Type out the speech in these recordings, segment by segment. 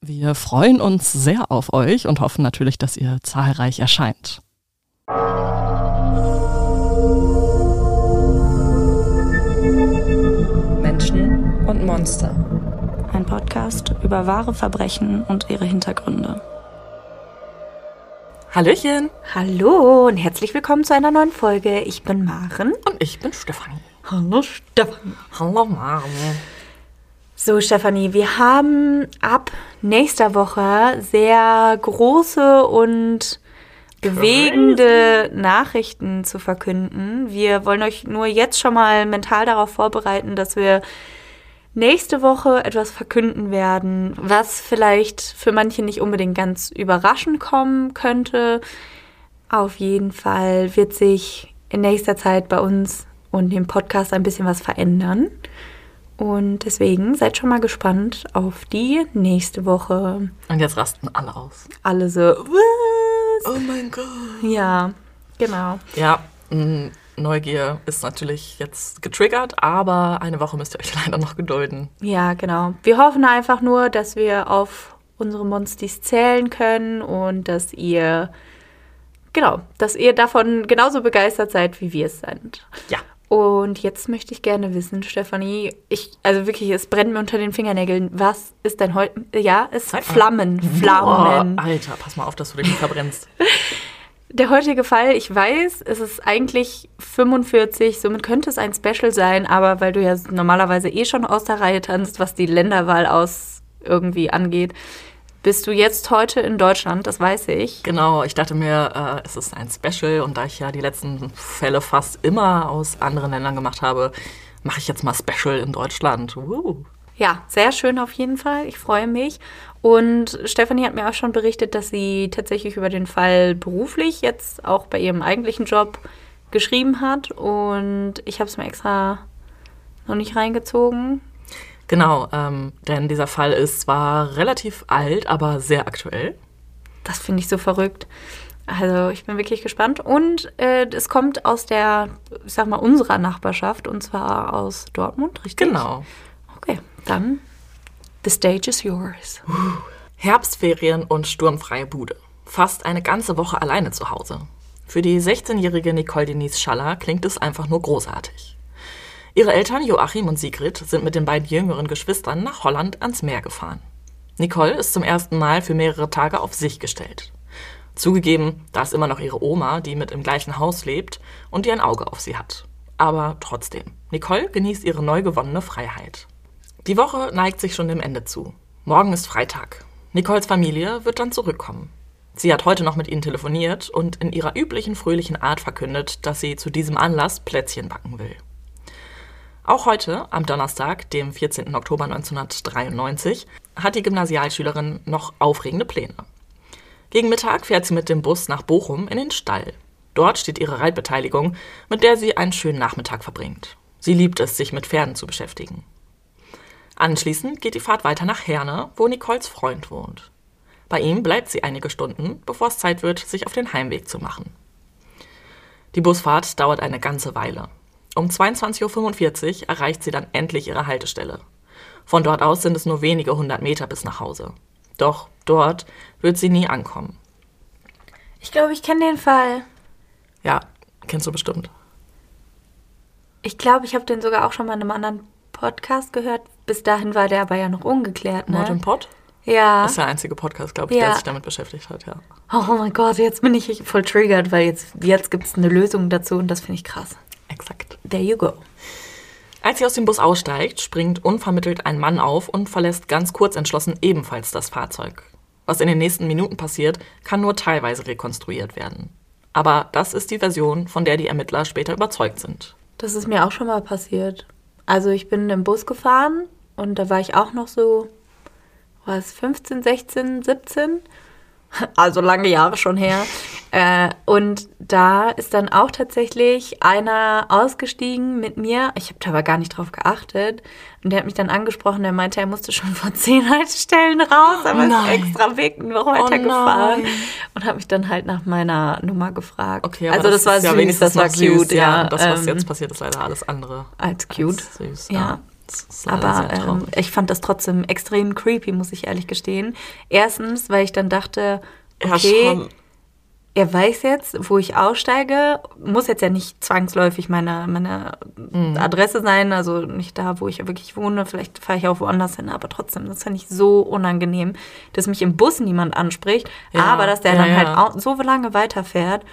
Wir freuen uns sehr auf euch und hoffen natürlich, dass ihr zahlreich erscheint. Menschen und Monster. Ein Podcast über wahre Verbrechen und ihre Hintergründe. Hallöchen. Hallo und herzlich willkommen zu einer neuen Folge. Ich bin Maren. Und ich bin Stefanie. Hallo Stefanie. Hallo Maren. So Stefanie, wir haben ab nächster Woche sehr große und bewegende Nachrichten zu verkünden. Wir wollen euch nur jetzt schon mal mental darauf vorbereiten, dass wir nächste Woche etwas verkünden werden, was vielleicht für manche nicht unbedingt ganz überraschend kommen könnte. Auf jeden Fall wird sich in nächster Zeit bei uns und dem Podcast ein bisschen was verändern. Und deswegen seid schon mal gespannt auf die nächste Woche. Und jetzt rasten alle aus. Alle so, was? Oh mein Gott. Ja, genau. Ja, Neugier ist natürlich jetzt getriggert, aber eine Woche müsst ihr euch leider noch gedulden. Ja, genau. Wir hoffen einfach nur, dass wir auf unsere Monstis zählen können und dass ihr, genau, dass ihr davon genauso begeistert seid, wie wir es sind. Ja. Und jetzt möchte ich gerne wissen, Stefanie, ich, also wirklich, es brennt mir unter den Fingernägeln. Was ist denn heute? Ja, es mal. Flammen, Flammen. Boah, Alter, pass mal auf, dass du dich nicht verbrennst. Der heutige Fall, ich weiß, es ist eigentlich 45, somit könnte es ein Special sein, aber weil du ja normalerweise eh schon aus der Reihe tanzt, was die Länderwahl aus irgendwie angeht, bist du jetzt heute in Deutschland, das weiß ich. Genau, ich dachte mir, äh, es ist ein Special und da ich ja die letzten Fälle fast immer aus anderen Ländern gemacht habe, mache ich jetzt mal Special in Deutschland. Uh. Ja, sehr schön auf jeden Fall. Ich freue mich. Und Stefanie hat mir auch schon berichtet, dass sie tatsächlich über den Fall beruflich jetzt auch bei ihrem eigentlichen Job geschrieben hat. Und ich habe es mir extra noch nicht reingezogen. Genau, ähm, denn dieser Fall ist zwar relativ alt, aber sehr aktuell. Das finde ich so verrückt. Also ich bin wirklich gespannt. Und äh, es kommt aus der, ich sag mal, unserer Nachbarschaft und zwar aus Dortmund, richtig? Genau. Okay, dann the stage is yours. Herbstferien und sturmfreie Bude. Fast eine ganze Woche alleine zu Hause. Für die 16-jährige Nicole Denise Schaller klingt es einfach nur großartig. Ihre Eltern Joachim und Sigrid sind mit den beiden jüngeren Geschwistern nach Holland ans Meer gefahren. Nicole ist zum ersten Mal für mehrere Tage auf sich gestellt. Zugegeben, da ist immer noch ihre Oma, die mit im gleichen Haus lebt und die ein Auge auf sie hat. Aber trotzdem, Nicole genießt ihre neu gewonnene Freiheit. Die Woche neigt sich schon dem Ende zu. Morgen ist Freitag. Nicoles Familie wird dann zurückkommen. Sie hat heute noch mit ihnen telefoniert und in ihrer üblichen fröhlichen Art verkündet, dass sie zu diesem Anlass Plätzchen backen will. Auch heute, am Donnerstag, dem 14. Oktober 1993, hat die Gymnasialschülerin noch aufregende Pläne. Gegen Mittag fährt sie mit dem Bus nach Bochum in den Stall. Dort steht ihre Reitbeteiligung, mit der sie einen schönen Nachmittag verbringt. Sie liebt es, sich mit Pferden zu beschäftigen. Anschließend geht die Fahrt weiter nach Herne, wo Nicoles Freund wohnt. Bei ihm bleibt sie einige Stunden, bevor es Zeit wird, sich auf den Heimweg zu machen. Die Busfahrt dauert eine ganze Weile. Um 22.45 Uhr erreicht sie dann endlich ihre Haltestelle. Von dort aus sind es nur wenige hundert Meter bis nach Hause. Doch dort wird sie nie ankommen. Ich glaube, ich kenne den Fall. Ja, kennst du bestimmt. Ich glaube, ich habe den sogar auch schon mal in einem anderen Podcast gehört. Bis dahin war der aber ja noch ungeklärt, ne? Mord und Pod? Ja. Das ist der einzige Podcast, glaube ich, Ja. der sich damit beschäftigt hat, ja. Oh mein Gott, jetzt bin ich voll triggert, weil jetzt, jetzt gibt es eine Lösung dazu und das finde ich krass. Exakt. There you go. Als sie aus dem Bus aussteigt, springt unvermittelt ein Mann auf und verlässt ganz kurz entschlossen ebenfalls das Fahrzeug. Was in den nächsten Minuten passiert, kann nur teilweise rekonstruiert werden. Aber das ist die Version, von der die Ermittler später überzeugt sind. Das ist mir auch schon mal passiert. Also ich bin im Bus gefahren und da war ich auch noch so, was, 15, 16, 17. also lange Jahre schon her. Äh, und da ist dann auch tatsächlich einer ausgestiegen mit mir. Ich habe da aber gar nicht drauf geachtet. Und der hat mich dann angesprochen, der meinte, er musste schon vor zehn Haltestellen raus, aber ist nein. extra Weg noch weitergefahren. und hat mich dann halt nach meiner Nummer gefragt. Okay, also das, war ist ja süß, wenigstens das war noch süß, cute, ja. Das, was ähm, jetzt passiert, ist leider alles andere. als cute. Als süß. Ja. Das ist leider Aber ähm, ich fand das trotzdem extrem creepy, muss ich ehrlich gestehen. Erstens, weil ich dann dachte, okay, er weiß jetzt, wo ich aussteige. Muss jetzt ja nicht zwangsläufig meine, meine Mhm. Adresse sein, also nicht da, wo ich wirklich wohne. Vielleicht fahre ich auch woanders hin, aber trotzdem, das fand ich so unangenehm, dass mich im Bus niemand anspricht, Ja, aber dass der ja, dann halt ja. auch so lange weiterfährt.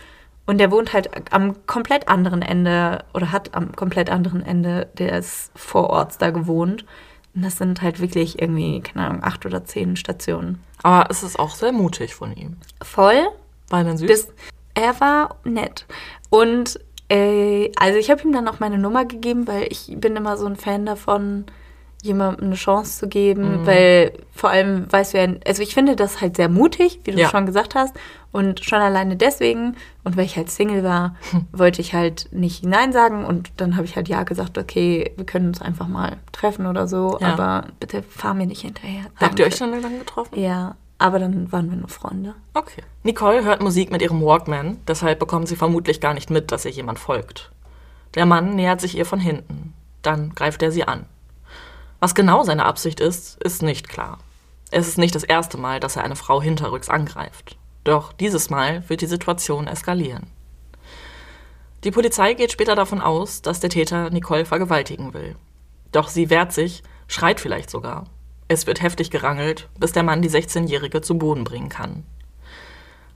Und der wohnt halt am komplett anderen Ende oder hat am komplett anderen Ende des Vororts da gewohnt. Und das sind halt wirklich irgendwie, keine Ahnung, acht oder zehn Stationen. Aber es ist auch sehr mutig von ihm. Voll, War er denn süß? bis er war nett. Und äh, also ich habe ihm dann auch meine Nummer gegeben, weil ich bin immer so ein Fan davon, jemandem eine Chance zu geben, Mhm. weil vor allem weißt du ja, also ich finde das halt sehr mutig, wie du Ja. schon gesagt hast. Und schon alleine deswegen, und weil ich halt Single war, wollte ich halt nicht Nein sagen. Und dann habe ich halt Ja gesagt, okay, wir können uns einfach mal treffen oder so, Ja. aber bitte fahr mir nicht hinterher. Habt ihr Danke. euch schon lange getroffen? Ja, aber dann waren wir nur Freunde. Okay. Nicole hört Musik mit ihrem Walkman, deshalb bekommt sie vermutlich gar nicht mit, dass ihr jemand folgt. Der Mann nähert sich ihr von hinten. Dann greift er sie an. Was genau seine Absicht ist, ist nicht klar. Es ist nicht das erste Mal, dass er eine Frau hinterrücks angreift. Doch dieses Mal wird die Situation eskalieren. Die Polizei geht später davon aus, dass der Täter Nicole vergewaltigen will. Doch sie wehrt sich, schreit vielleicht sogar. Es wird heftig gerangelt, bis der Mann die 16-Jährige zu Boden bringen kann.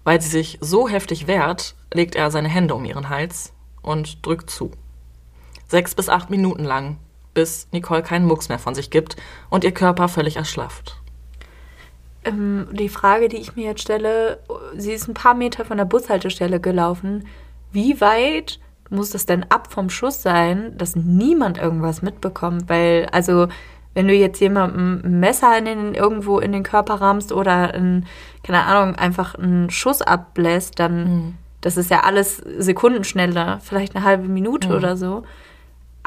Weil sie sich so heftig wehrt, legt er seine Hände um ihren Hals und drückt zu. Sechs bis acht Minuten lang, bis Nicole keinen Mucks mehr von sich gibt und ihr Körper völlig erschlafft. Ähm, die Frage, die ich mir jetzt stelle, sie ist ein paar Meter von der Bushaltestelle gelaufen. Wie weit muss das denn ab vom Schuss sein, dass niemand irgendwas mitbekommt? Weil, also, wenn du jetzt jemandem ein Messer in den, irgendwo in den Körper rammst oder, ein, keine Ahnung, einfach einen Schuss ablässt, dann, das ist ja alles sekundenschneller, vielleicht eine halbe Minute oder so.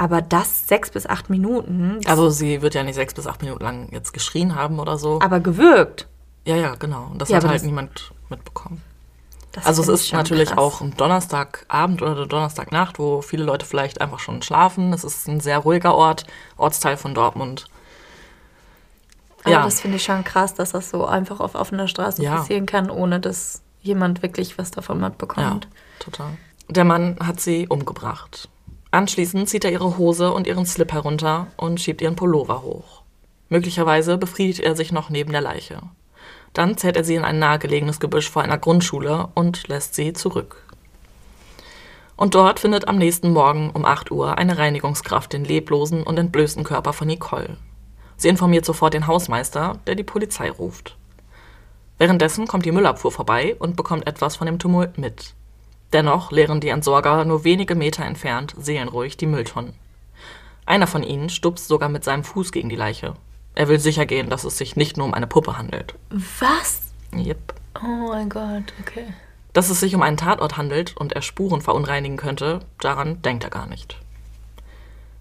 Aber das sechs bis acht Minuten, Also sie wird ja nicht sechs bis acht Minuten lang jetzt geschrien haben oder so. aber gewirkt. Ja, ja, genau. Und das Ja, hat halt das- niemand mitbekommen. Also es ist natürlich krass. auch ein Donnerstagabend oder eine Donnerstagnacht, wo viele Leute vielleicht einfach schon schlafen. Es ist ein sehr ruhiger Ort, Ortsteil von Dortmund. Aber Ja. das finde ich schon krass, dass das so einfach auf offener Straße Ja. passieren kann, ohne dass jemand wirklich was davon Ja, mitbekommt. total. Der Mann hat sie umgebracht. Anschließend zieht er ihre Hose und ihren Slip herunter und schiebt ihren Pullover hoch. Möglicherweise befriedigt er sich noch neben der Leiche. Dann zerrt er sie in ein nahegelegenes Gebüsch vor einer Grundschule und lässt sie zurück. Und dort findet am nächsten Morgen um 8 Uhr eine Reinigungskraft den leblosen und entblößten Körper von Nicole. Sie informiert sofort den Hausmeister, der die Polizei ruft. Währenddessen kommt die Müllabfuhr vorbei und bekommt etwas von dem Tumult mit. Dennoch leeren die Entsorger nur wenige Meter entfernt seelenruhig die Mülltonnen. Einer von ihnen stupst sogar mit seinem Fuß gegen die Leiche. Er will sicher gehen, dass es sich nicht nur um eine Puppe handelt. Was? Yep. Oh mein Gott, okay. Dass es sich um einen Tatort handelt und er Spuren verunreinigen könnte, daran denkt er gar nicht.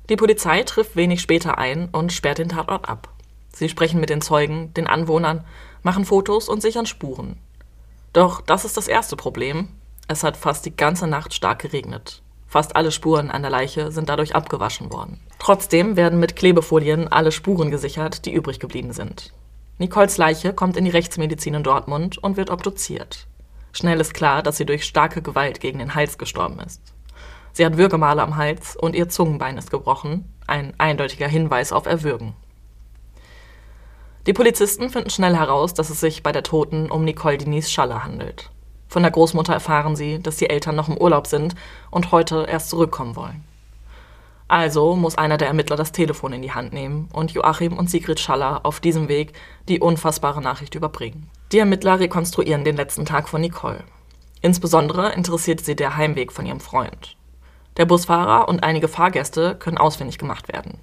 Die Polizei trifft wenig später ein und sperrt den Tatort ab. Sie sprechen mit den Zeugen, den Anwohnern, machen Fotos und sichern Spuren. Doch das ist das erste Problem. Es hat fast die ganze Nacht stark geregnet. Fast alle Spuren an der Leiche sind dadurch abgewaschen worden. Trotzdem werden mit Klebefolien alle Spuren gesichert, die übrig geblieben sind. Nicoles Leiche kommt in die Rechtsmedizin in Dortmund und wird obduziert. Schnell ist klar, dass sie durch starke Gewalt gegen den Hals gestorben ist. Sie hat Würgemale am Hals und ihr Zungenbein ist gebrochen, ein eindeutiger Hinweis auf Erwürgen. Die Polizisten finden schnell heraus, dass es sich bei der Toten um Nicole Denise Schaller handelt. Von der Großmutter erfahren sie, dass die Eltern noch im Urlaub sind und heute erst zurückkommen wollen. Also muss einer der Ermittler das Telefon in die Hand nehmen und Joachim und Sigrid Schaller auf diesem Weg die unfassbare Nachricht überbringen. Die Ermittler rekonstruieren den letzten Tag von Nicole. Insbesondere interessiert sie der Heimweg von ihrem Freund. Der Busfahrer und einige Fahrgäste können ausfindig gemacht werden.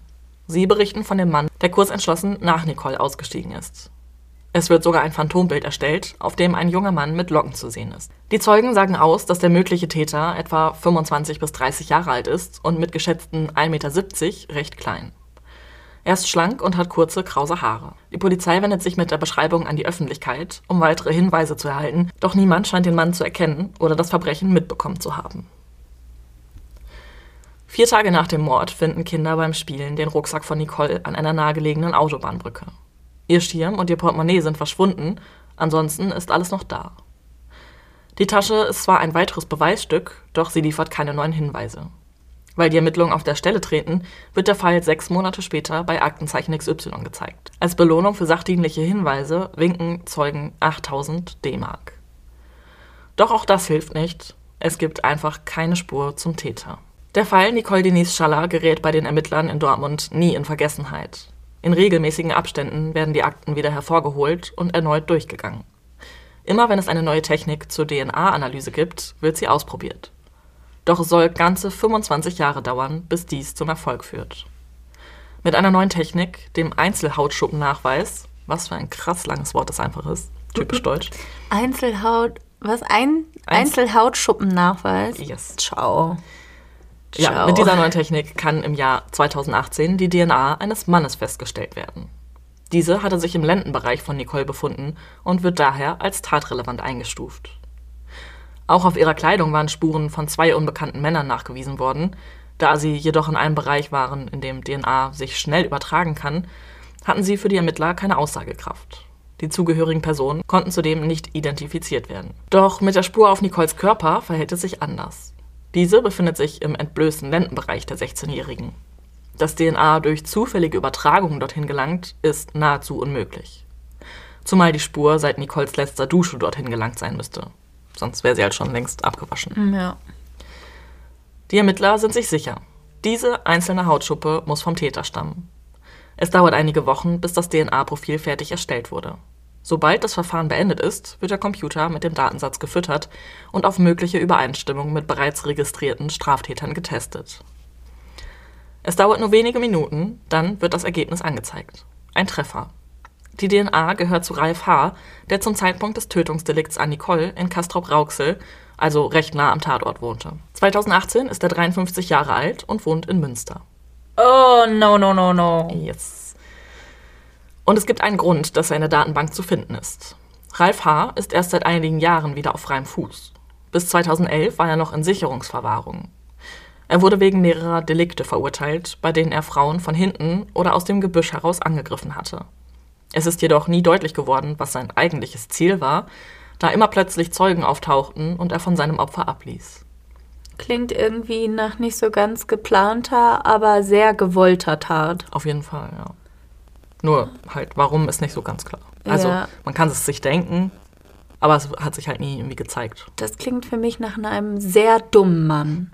Sie berichten von dem Mann, der kurz entschlossen nach Nicole ausgestiegen ist. Es wird sogar ein Phantombild erstellt, auf dem ein junger Mann mit Locken zu sehen ist. Die Zeugen sagen aus, dass der mögliche Täter etwa 25 bis 30 Jahre alt ist und mit geschätzten 1,70 Meter recht klein. Er ist schlank und hat kurze, krause Haare. Die Polizei wendet sich mit der Beschreibung an die Öffentlichkeit, um weitere Hinweise zu erhalten, doch niemand scheint den Mann zu erkennen oder das Verbrechen mitbekommen zu haben. Vier Tage nach dem Mord finden Kinder beim Spielen den Rucksack von Nicole an einer nahegelegenen Autobahnbrücke. Ihr Schirm und ihr Portemonnaie sind verschwunden, ansonsten ist alles noch da. Die Tasche ist zwar ein weiteres Beweisstück, doch sie liefert keine neuen Hinweise. Weil die Ermittlungen auf der Stelle treten, wird der Fall sechs Monate später bei Aktenzeichen XY gezeigt. Als Belohnung für sachdienliche Hinweise winken Zeugen 8000 D-Mark. Doch auch das hilft nicht. Es gibt einfach keine Spur zum Täter. Der Fall Nicole Denise Schaller gerät bei den Ermittlern in Dortmund nie in Vergessenheit. In regelmäßigen Abständen werden die Akten wieder hervorgeholt und erneut durchgegangen. Immer wenn es eine neue Technik zur DNA-Analyse gibt, wird sie ausprobiert. Doch es soll ganze 25 Jahre dauern, bis dies zum Erfolg führt. Mit einer neinen Technik, dem Einzelhautschuppenachweis, was für ein krass langes Wort das einfach ist, typisch deutsch. Einzelhaut, was? Ein Einzelhautschuppennachweis? Yes. Ciao. Ja, Ciao. mit dieser neuen Technik kann im Jahr 2018 die DNA eines Mannes festgestellt werden. Diese hatte sich im Lendenbereich von Nicole befunden und wird daher als tatrelevant eingestuft. Auch auf ihrer Kleidung waren Spuren von zwei unbekannten Männern nachgewiesen worden. Da sie jedoch in einem Bereich waren, in dem DNA sich schnell übertragen kann, hatten sie für die Ermittler keine Aussagekraft. Die zugehörigen Personen konnten zudem nicht identifiziert werden. Doch mit der Spur auf Nicoles Körper verhält es sich anders. Diese befindet sich im entblößten Lendenbereich der 16-Jährigen. Dass DNA durch zufällige Übertragungen dorthin gelangt, ist nahezu unmöglich. Zumal die Spur seit Nicoles letzter Dusche dorthin gelangt sein müsste. Sonst wäre sie halt schon längst abgewaschen. Ja. Die Ermittler sind sich sicher. Diese einzelne Hautschuppe muss vom Täter stammen. Es dauert einige Wochen, bis das DNA-Profil fertig erstellt wurde. Sobald das Verfahren beendet ist, wird der Computer mit dem Datensatz gefüttert und auf mögliche Übereinstimmung mit bereits registrierten Straftätern getestet. Es dauert nur wenige Minuten, dann wird das Ergebnis angezeigt. Ein Treffer. Die DNA gehört zu Ralf H., der zum Zeitpunkt des Tötungsdelikts an Nicole in Castrop-Rauxel, also recht nah am Tatort, wohnte. 2018 ist er 53 Jahre alt und wohnt in Münster. Oh, no, no, no, no. Yes. Und es gibt einen Grund, dass er in der Datenbank zu finden ist. Ralf H. ist erst seit einigen Jahren wieder auf freiem Fuß. Bis 2011 war er noch in Sicherungsverwahrung. Er wurde wegen mehrerer Delikte verurteilt, bei denen er Frauen von hinten oder aus dem Gebüsch heraus angegriffen hatte. Es ist jedoch nie deutlich geworden, was sein eigentliches Ziel war, da immer plötzlich Zeugen auftauchten und er von seinem Opfer abließ. Klingt irgendwie nach nicht so ganz geplanter, aber sehr gewollter Tat. Auf jeden Fall, ja. Nur halt, warum ist nicht so ganz klar. Also, Ja. man kann es sich denken, aber es hat sich halt nie irgendwie gezeigt. Das klingt für mich nach einem sehr dummen Mann.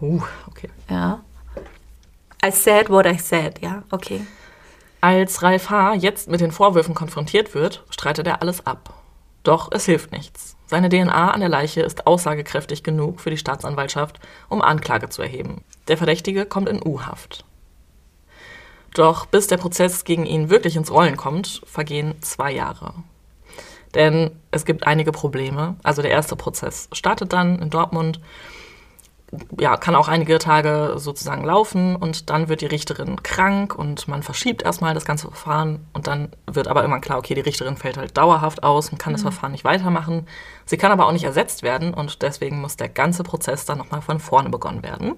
Uh, okay. Ja. I said what I said, ja, okay. Als Ralf H. jetzt mit den Vorwürfen konfrontiert wird, streitet er alles ab. Doch es hilft nichts. Seine DNA an der Leiche ist aussagekräftig genug für die Staatsanwaltschaft, um Anklage zu erheben. Der Verdächtige kommt in U-Haft. Doch bis der Prozess gegen ihn wirklich ins Rollen kommt, vergehen zwei Jahre. Denn es gibt einige Probleme. Also der erste Prozess startet dann in Dortmund, ja, kann auch einige Tage sozusagen laufen und dann wird die Richterin krank und man verschiebt erstmal das ganze Verfahren und dann wird aber immer klar, okay, die Richterin fällt halt dauerhaft aus und kann das Verfahren nicht weitermachen. Sie kann aber auch nicht ersetzt werden und deswegen muss der ganze Prozess dann nochmal von vorne begonnen werden.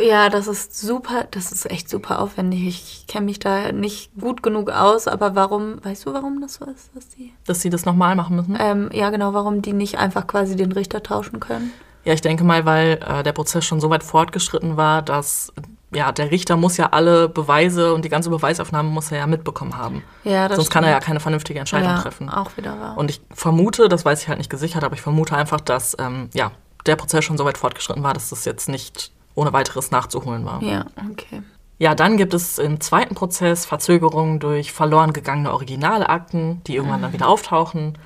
Ja, das ist super, das ist echt super aufwendig. Ich kenne mich da nicht gut genug aus, aber warum, weißt du, warum das so ist, dass die, Dass sie das nochmal machen müssen. ähm, ja genau, warum die nicht einfach quasi den Richter tauschen können? Ja, ich denke mal, weil äh, der Prozess schon so weit fortgeschritten war, dass ja, der Richter muss ja alle Beweise und die ganze Beweisaufnahme muss er ja mitbekommen haben. Ja, das Sonst kann er ja stimmt. keine vernünftige Entscheidung ja, treffen. Auch wieder wahr. Und ich vermute, das weiß ich halt nicht gesichert, aber ich vermute einfach, dass ähm, ja, der Prozess schon so weit fortgeschritten war, dass das jetzt nicht ohne weiteres nachzuholen war. ja, okay. Ja, dann gibt es im zweiten Prozess Verzögerungen durch verloren gegangene originale Akten, die irgendwann dann wieder auftauchen.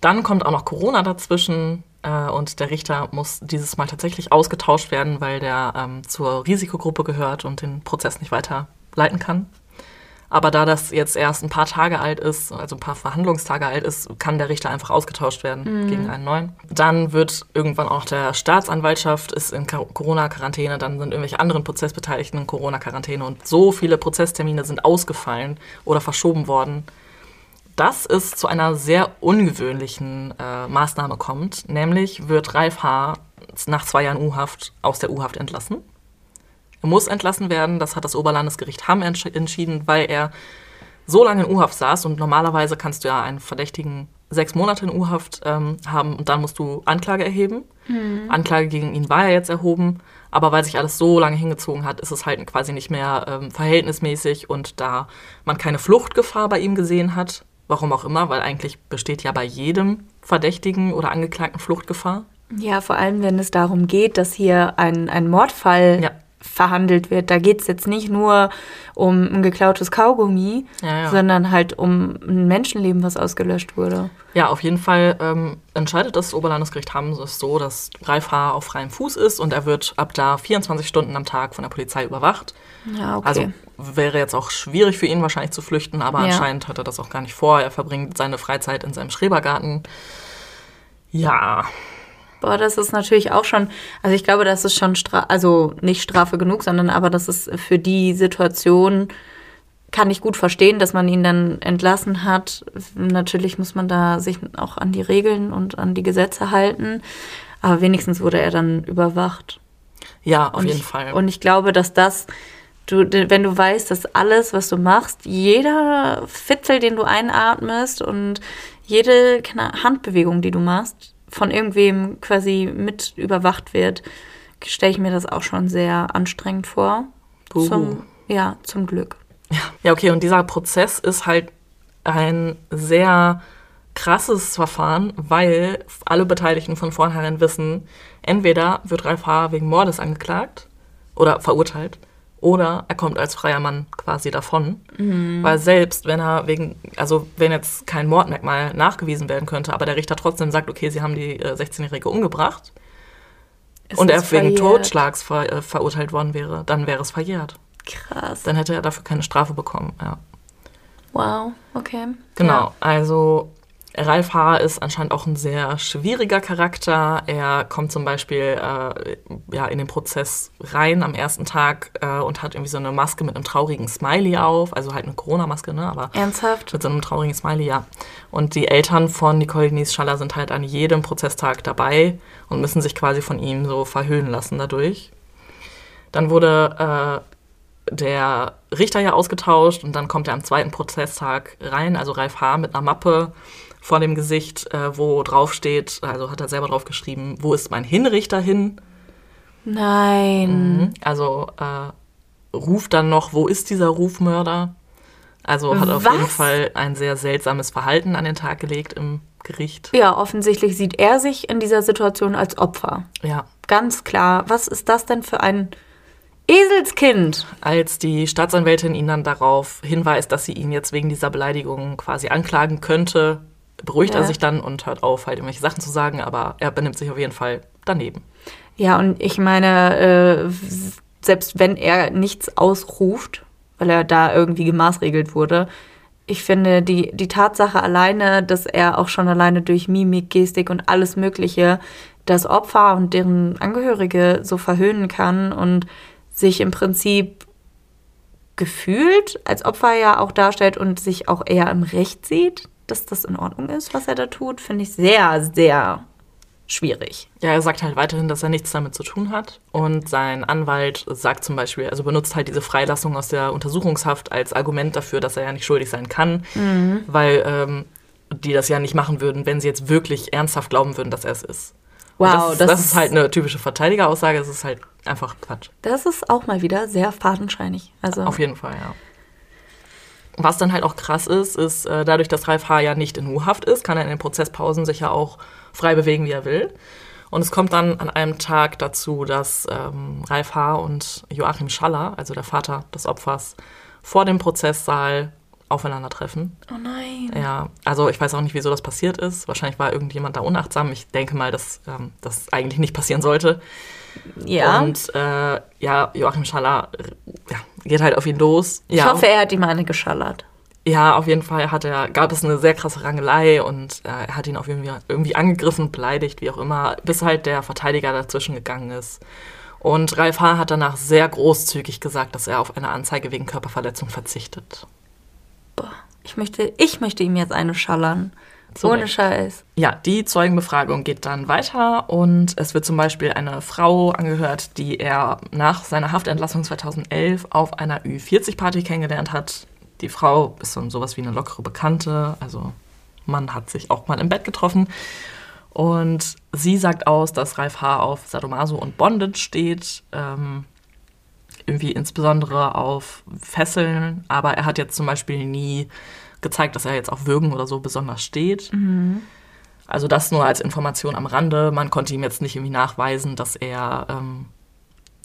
Dann kommt auch noch Corona dazwischen äh, und der Richter muss dieses Mal tatsächlich ausgetauscht werden, weil der ähm, zur Risikogruppe gehört und den Prozess nicht weiter leiten kann. Aber da das jetzt erst ein paar Tage alt ist, also ein paar Verhandlungstage alt ist, kann der Richter einfach ausgetauscht werden gegen einen neuen. Dann wird irgendwann auch der Staatsanwaltschaft ist in Corona-Quarantäne, dann sind irgendwelche anderen Prozessbeteiligten in Corona-Quarantäne und so viele Prozesstermine sind ausgefallen oder verschoben worden, dass es zu einer sehr ungewöhnlichen äh, Maßnahme kommt. Nämlich wird Ralf H. nach zwei Jahren U-Haft aus der U-Haft entlassen. Muss entlassen werden, das hat das Oberlandesgericht Hamm entsch entschieden, weil er so lange in U-Haft saß und normalerweise kannst du ja einen Verdächtigen sechs Monate in U-Haft ähm, haben und dann musst du Anklage erheben. Anklage gegen ihn war ja jetzt erhoben, aber weil sich alles so lange hingezogen hat, ist es halt quasi nicht mehr ähm, verhältnismäßig und da man keine Fluchtgefahr bei ihm gesehen hat, warum auch immer, weil eigentlich besteht ja bei jedem Verdächtigen oder Angeklagten Fluchtgefahr. Ja, vor allem, wenn es darum geht, dass hier ein, ein Mordfall Ja. Verhandelt wird. Da geht es jetzt nicht nur um ein geklautes Kaugummi, Ja, ja. sondern halt um ein Menschenleben, was ausgelöscht wurde. Ja, auf jeden Fall ähm, entscheidet das Oberlandesgericht Hamm es so, dass Ralf H. auf freiem Fuß ist und er wird ab da 24 Stunden am Tag von der Polizei überwacht. Ja, okay. Also wäre jetzt auch schwierig für ihn wahrscheinlich zu flüchten, aber Ja. anscheinend hat er das auch gar nicht vor. Er verbringt seine Freizeit in seinem Schrebergarten. Ja, Boah, das ist natürlich auch schon, also ich glaube, das ist schon, Stra also nicht Strafe genug, sondern aber das ist für die Situation, kann ich gut verstehen, dass man ihn dann entlassen hat. Natürlich muss man da sich auch an die Regeln und an die Gesetze halten, aber wenigstens wurde er dann überwacht. ja, auf und jeden ich, Fall. Und ich glaube, dass das, du, wenn du weißt, dass alles, was du machst, jeder Fitzel, den du einatmest und jede Handbewegung, die du machst, von irgendwem quasi mit überwacht wird, stelle ich mir das auch schon sehr anstrengend vor. Buhu. Zum, ja, zum Glück. Ja, okay, und dieser Prozess ist halt ein sehr krasses Verfahren, weil alle Beteiligten von vornherein wissen, entweder wird Ralf H. wegen Mordes angeklagt oder verurteilt oder er kommt als freier Mann quasi davon. Weil selbst wenn er wegen, also wenn jetzt kein Mordmerkmal nachgewiesen werden könnte, aber der Richter trotzdem sagt, okay, sie haben die äh, 16-Jährige umgebracht Es und er wegen verjährt. Totschlags ver äh, verurteilt worden wäre, dann wäre es verjährt. Krass. Dann hätte er dafür keine Strafe bekommen, ja. Wow, okay. Genau, Ja. also Ralf H. ist anscheinend auch ein sehr schwieriger Charakter. Er kommt zum Beispiel äh, ja, in den Prozess rein am ersten Tag äh, und hat irgendwie so eine Maske mit einem traurigen Smiley auf, also halt eine Corona-Maske, ne? Aber Ernsthaft? mit so einem traurigen Smiley, ja. Und die Eltern von Nicole Denise Schaller sind halt an jedem Prozesstag dabei und müssen sich quasi von ihm so verhöhnen lassen dadurch. Dann wurde äh, der Richter ja ausgetauscht und dann kommt er am zweiten Prozesstag rein, also Ralf H. mit einer Mappe vor dem Gesicht, äh, wo drauf steht, also hat er selber drauf geschrieben, wo ist mein Hinrichter hin? Nein. Also äh, ruft dann noch, wo ist dieser Rufmörder? Also hat auf Was? jeden Fall ein sehr seltsames Verhalten an den Tag gelegt im Gericht. Ja, offensichtlich sieht er sich in dieser Situation als Opfer. Ja. Ganz klar. Was ist das denn für ein Eselskind? Als die Staatsanwältin ihn dann darauf hinweist, dass sie ihn jetzt wegen dieser Beleidigung quasi anklagen könnte, beruhigt er Ja. sich dann und hört auf, halt irgendwelche Sachen zu sagen, aber er benimmt sich auf jeden Fall daneben. Ja, und ich meine, äh, selbst wenn er nichts ausruft, weil er da irgendwie gemaßregelt wurde, ich finde die, die Tatsache alleine, dass er auch schon alleine durch Mimik, Gestik und alles Mögliche das Opfer und deren Angehörige so verhöhnen kann und sich im Prinzip gefühlt als Opfer ja auch darstellt und sich auch eher im Recht sieht, dass das in Ordnung ist, was er da tut, finde ich sehr, sehr schwierig. Ja, er sagt halt weiterhin, dass er nichts damit zu tun hat. Und sein Anwalt sagt zum Beispiel, also benutzt halt diese Freilassung aus der Untersuchungshaft als Argument dafür, dass er ja nicht schuldig sein kann, weil ähm, die das ja nicht machen würden, wenn sie jetzt wirklich ernsthaft glauben würden, dass er es ist. Wow, das, das das ist ist- halt eine typische Verteidigeraussage, es ist halt einfach Quatsch. Das ist auch mal wieder sehr fadenscheinig. Also Auf jeden Fall, ja. Was dann halt auch krass ist, ist, äh, dadurch, dass Ralf H. ja nicht in U-Haft ist, kann er in den Prozesspausen sich ja auch frei bewegen, wie er will. Und es kommt dann an einem Tag dazu, dass ähm, Ralf H. und Joachim Schaller, also der Vater des Opfers, vor dem Prozesssaal aufeinandertreffen. Oh nein. Ja, also ich weiß auch nicht, wieso das passiert ist. Wahrscheinlich war irgendjemand da unachtsam. Ich denke mal, dass ähm, das eigentlich nicht passieren sollte. Ja. Und äh, ja, Joachim Schaller ja, geht halt auf ihn los. ich ja, hoffe, er hat ihm eine geschallert. ja, auf jeden Fall hat er, gab es eine sehr krasse Rangelei und äh, er hat ihn auf irgendwie, irgendwie angegriffen, beleidigt, wie auch immer, bis halt der Verteidiger dazwischen gegangen ist. Und Ralf H. hat danach sehr großzügig gesagt, dass er auf eine Anzeige wegen Körperverletzung verzichtet. Boah, ich möchte, ich möchte ihm jetzt eine schallern. Zu Ohne. Scheiß. Ja, die Zeugenbefragung geht dann weiter und es wird zum Beispiel eine Frau angehört, die er nach seiner Haftentlassung 2011 auf einer Ü40-Party kennengelernt hat. Die Frau ist so sowas wie eine lockere Bekannte, also man hat sich auch mal im Bett getroffen. Und sie sagt aus, dass Ralf H. auf Sadomaso und Bondage steht, ähm, irgendwie insbesondere auf Fesseln, aber er hat jetzt zum Beispiel nie gezeigt, dass er jetzt auf Würgen oder so besonders steht. Also das nur als Information am Rande. Man konnte ihm jetzt nicht irgendwie nachweisen, dass er ähm,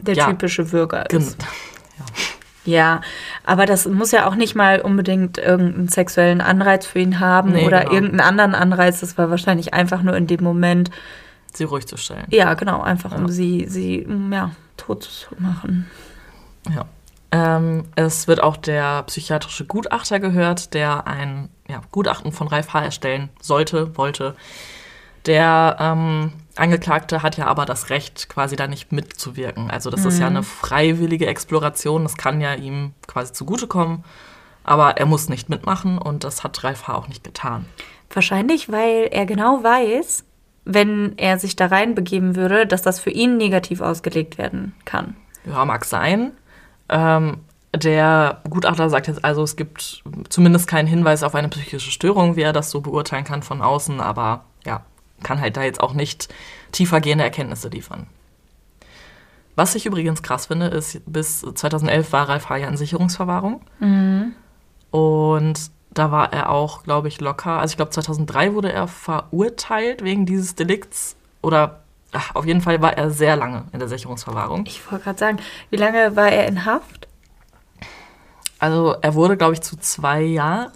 Der Ja. typische Bürger gen- ist. Ja, aber das muss ja auch nicht mal unbedingt irgendeinen sexuellen Anreiz für ihn haben Nee, oder genau. irgendeinen anderen Anreiz. Das war wahrscheinlich einfach nur in dem Moment, sie ruhig zu stellen. ja, genau, einfach um Ja. sie, sie, mm, ja, tot zu machen. Ja. Ähm, es wird auch der psychiatrische Gutachter gehört, der ein ja, Gutachten von Ralf H. erstellen sollte, wollte. Der ähm, Angeklagte hat ja aber das Recht, quasi da nicht mitzuwirken. Also das ist ja eine freiwillige Exploration, das kann ja ihm quasi zugutekommen, aber er muss nicht mitmachen und das hat Ralf H. auch nicht getan. Wahrscheinlich, weil er genau weiß, wenn er sich da reinbegeben würde, dass das für ihn negativ ausgelegt werden kann. Ja, mag sein. Ähm, der Gutachter sagt jetzt also, es gibt zumindest keinen Hinweis auf eine psychische Störung, wie er das so beurteilen kann von außen, aber ja, kann halt da jetzt auch nicht tiefergehende Erkenntnisse liefern. Was ich übrigens krass finde, ist, bis 2011 war Ralf H. ja in Sicherungsverwahrung. Und da war er auch, glaube ich, locker. Also ich glaube, 2003 wurde er verurteilt wegen dieses Delikts. Oder ach, auf jeden Fall war er sehr lange in der Sicherungsverwahrung. Ich wollte gerade sagen, wie lange war er in Haft? Also er wurde, glaube ich, zu zwei Jahren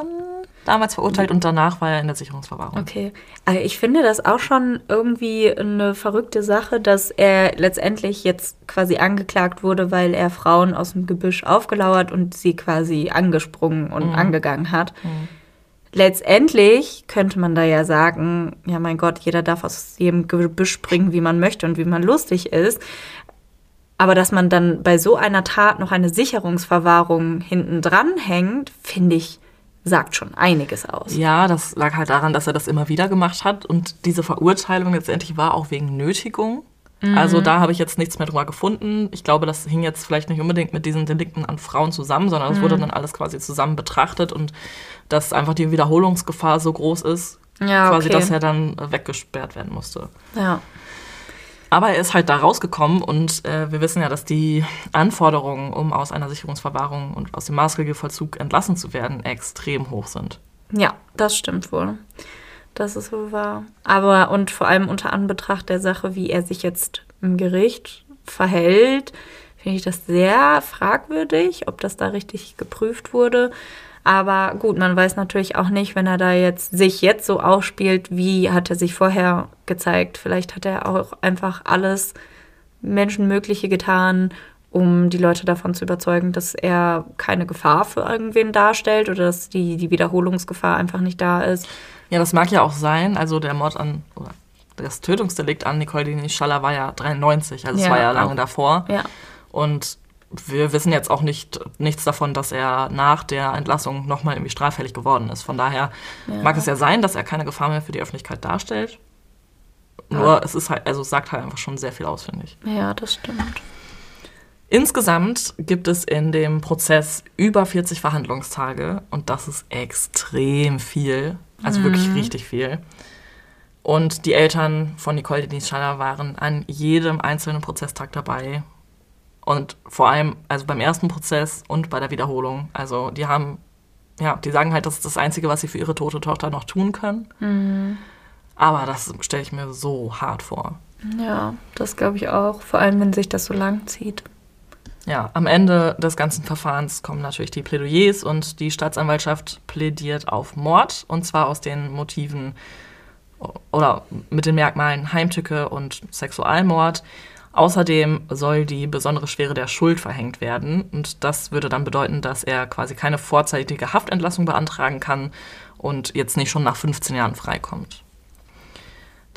damals verurteilt und danach war er in der Sicherungsverwahrung. Okay. Also ich finde das auch schon irgendwie eine verrückte Sache, dass er letztendlich jetzt quasi angeklagt wurde, weil er Frauen aus dem Gebüsch aufgelauert und sie quasi angesprungen und angegangen hat. Letztendlich könnte man da ja sagen, ja mein Gott, jeder darf aus jedem Gebüsch springen, wie man möchte und wie man lustig ist. Aber dass man dann bei so einer Tat noch eine Sicherungsverwahrung hinten dran hängt, finde ich, sagt schon einiges aus. Ja, das lag halt daran, dass er das immer wieder gemacht hat und diese Verurteilung letztendlich war auch wegen Nötigung. Also da habe ich jetzt nichts mehr drüber gefunden. Ich glaube, das hing jetzt vielleicht nicht unbedingt mit diesen Delikten an Frauen zusammen, sondern es wurde dann alles quasi zusammen betrachtet und dass einfach die Wiederholungsgefahr so groß ist, Ja, quasi, okay. dass er dann äh, weggesperrt werden musste. Ja. Aber er ist halt da rausgekommen und äh, wir wissen ja, dass die Anforderungen, um aus einer Sicherungsverwahrung und aus dem Maßregelvollzug entlassen zu werden, extrem hoch sind. Ja, das stimmt wohl. Das ist wohl wahr. Aber und vor allem unter Anbetracht der Sache, wie er sich jetzt im Gericht verhält, finde ich das sehr fragwürdig, ob das da richtig geprüft wurde. Aber gut, man weiß natürlich auch nicht, wenn er da jetzt sich jetzt so ausspielt, wie hat er sich vorher gezeigt. Vielleicht hat er auch einfach alles Menschenmögliche getan, um die Leute davon zu überzeugen, dass er keine Gefahr für irgendwen darstellt oder dass die, die Wiederholungsgefahr einfach nicht da ist. Ja, das mag ja auch sein. Also der Mord an, oder das Tötungsdelikt an Nicole Denis Schaller war ja 93, also es Ja, war ja lange auch. davor. Ja. Und wir wissen jetzt auch nicht nichts davon, dass er nach der Entlassung nochmal irgendwie straffällig geworden ist. Von daher mag es ja sein, dass er keine Gefahr mehr für die Öffentlichkeit darstellt. Nur es ist halt, also es sagt halt einfach schon sehr viel aus, finde ich. Ja, das stimmt. Insgesamt gibt es in dem Prozess über 40 Verhandlungstage und das ist extrem viel, also wirklich richtig viel. Und die Eltern von Nicole Denise Schaller waren an jedem einzelnen Prozesstag dabei. Und vor allem, also beim ersten Prozess und bei der Wiederholung. Also die haben, ja, die sagen halt, das ist das Einzige, was sie für ihre tote Tochter noch tun können. Aber das stelle ich mir so hart vor. Ja, das glaube ich auch. Vor allem, wenn sich das so lang zieht. Ja, am Ende des ganzen Verfahrens kommen natürlich die Plädoyers und die Staatsanwaltschaft plädiert auf Mord und zwar aus den Motiven oder mit den Merkmalen Heimtücke und Sexualmord. Außerdem soll die besondere Schwere der Schuld verhängt werden und das würde dann bedeuten, dass er quasi keine vorzeitige Haftentlassung beantragen kann und jetzt nicht schon nach 15 Jahren freikommt.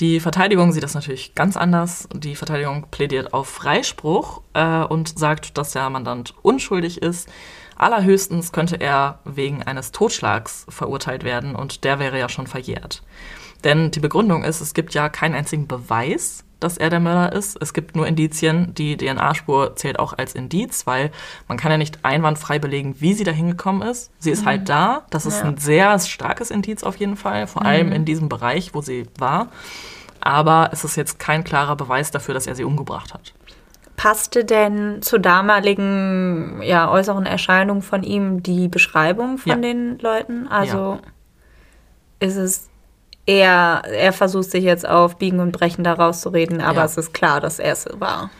Die Verteidigung sieht das natürlich ganz anders. Die Verteidigung plädiert auf Freispruch äh, und sagt, dass der Mandant unschuldig ist. Allerhöchstens könnte er wegen eines Totschlags verurteilt werden und der wäre ja schon verjährt. Denn die Begründung ist, es gibt ja keinen einzigen Beweis, dass er der Mörder ist. Es gibt nur Indizien. Die DNA-Spur zählt auch als Indiz, weil man kann ja nicht einwandfrei belegen, wie sie da hingekommen ist. Sie ist halt mhm. halt da. Das ist ja. ein sehr starkes Indiz auf jeden Fall, vor mhm. allem in diesem Bereich, wo sie war. Aber es ist jetzt kein klarer Beweis dafür, dass er sie umgebracht hat. Passte denn zur damaligen ja, äußeren Erscheinung von ihm die Beschreibung von ja. den Leuten? Also ja. ist es er, er versucht sich jetzt auf Biegen und Brechen da rauszureden, aber ja. es ist klar, dass er es war.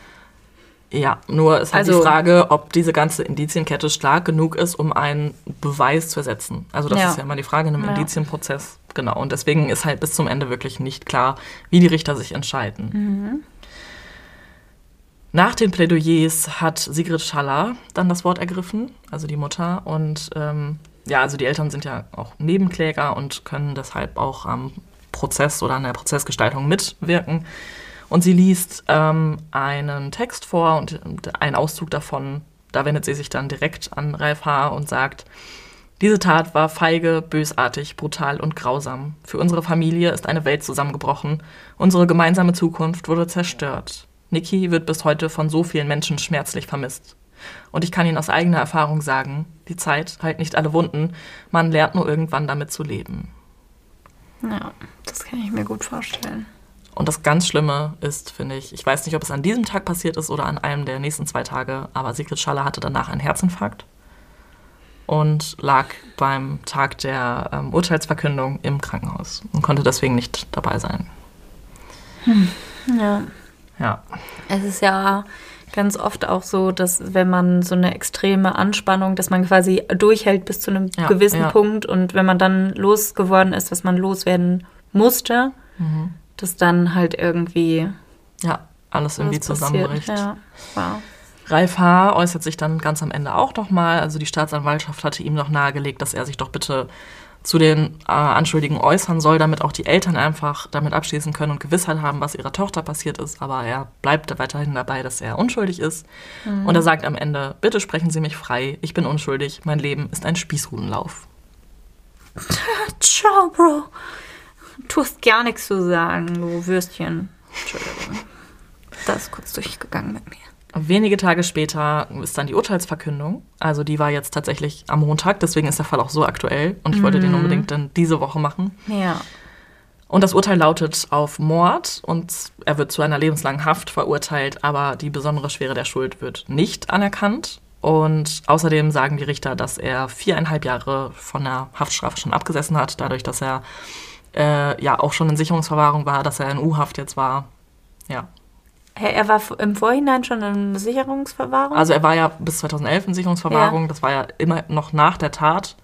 Ja, nur ist halt also, die Frage, ob diese ganze Indizienkette stark genug ist, um einen Beweis zu ersetzen. Also das ja. ist ja immer die Frage in einem ja. Indizienprozess. Genau. Und deswegen ist halt bis zum Ende wirklich nicht klar, wie die Richter sich entscheiden. Mhm. Nach den Plädoyers hat Sigrid Schaller dann das Wort ergriffen, also die Mutter, und ähm, ja, also die Eltern sind ja auch Nebenkläger und können deshalb auch am Prozess oder an der Prozessgestaltung mitwirken. Und sie liest ähm, einen Text vor und einen Auszug davon, da wendet sie sich dann direkt an Ralf H. und sagt, diese Tat war feige, bösartig, brutal und grausam. Für unsere Familie ist eine Welt zusammengebrochen. Unsere gemeinsame Zukunft wurde zerstört. Niki wird bis heute von so vielen Menschen schmerzlich vermisst. Und ich kann Ihnen aus eigener Erfahrung sagen, die Zeit heilt nicht alle Wunden, man lernt nur irgendwann damit zu leben. Ja, das kann ich mir gut vorstellen. Und das ganz Schlimme ist, finde ich, ich weiß nicht, ob es an diesem Tag passiert ist oder an einem der nächsten zwei Tage, aber Sigrid Schaller hatte danach einen Herzinfarkt und lag beim Tag der ähm, Urteilsverkündung im Krankenhaus und konnte deswegen nicht dabei sein. Hm. Ja. Ja. Es ist ja ganz oft auch so, dass wenn man so eine extreme Anspannung, dass man quasi durchhält bis zu einem ja, gewissen ja. Punkt und wenn man dann losgeworden ist, was man loswerden musste, mhm. dass dann halt irgendwie ja alles irgendwie zusammenbricht. Ja. Wow. Ralf H. äußert sich dann ganz am Ende auch nochmal. Also die Staatsanwaltschaft hatte ihm noch nahegelegt, dass er sich doch bitte zu den äh, Anschuldigen äußern soll, damit auch die Eltern einfach damit abschließen können und Gewissheit haben, was ihrer Tochter passiert ist. Aber er bleibt weiterhin dabei, dass er unschuldig ist. Mhm. Und er sagt am Ende, bitte sprechen Sie mich frei, ich bin unschuldig, mein Leben ist ein Spießrutenlauf. Ciao, Bro. Du hast gar nichts zu sagen, du Würstchen. Entschuldigung. Das ist kurz durchgegangen mit mir. Wenige Tage später ist dann die Urteilsverkündung. Also die war jetzt tatsächlich am Montag, deswegen ist der Fall auch so aktuell. Und ich mhm. wollte den mhm. unbedingt dann diese Woche machen. Ja. Und das Urteil lautet auf Mord und er wird zu einer lebenslangen Haft verurteilt, aber die besondere Schwere der Schuld wird nicht anerkannt. Und außerdem sagen die Richter, dass er viereinhalb Jahre von der Haftstrafe schon abgesessen hat, dadurch, dass er äh, ja auch schon in Sicherungsverwahrung war, dass er in U-Haft jetzt war. Ja, er war im Vorhinein schon in Sicherungsverwahrung? Also er war ja bis 2011 in Sicherungsverwahrung. Ja. Das war ja immer noch nach der Tat.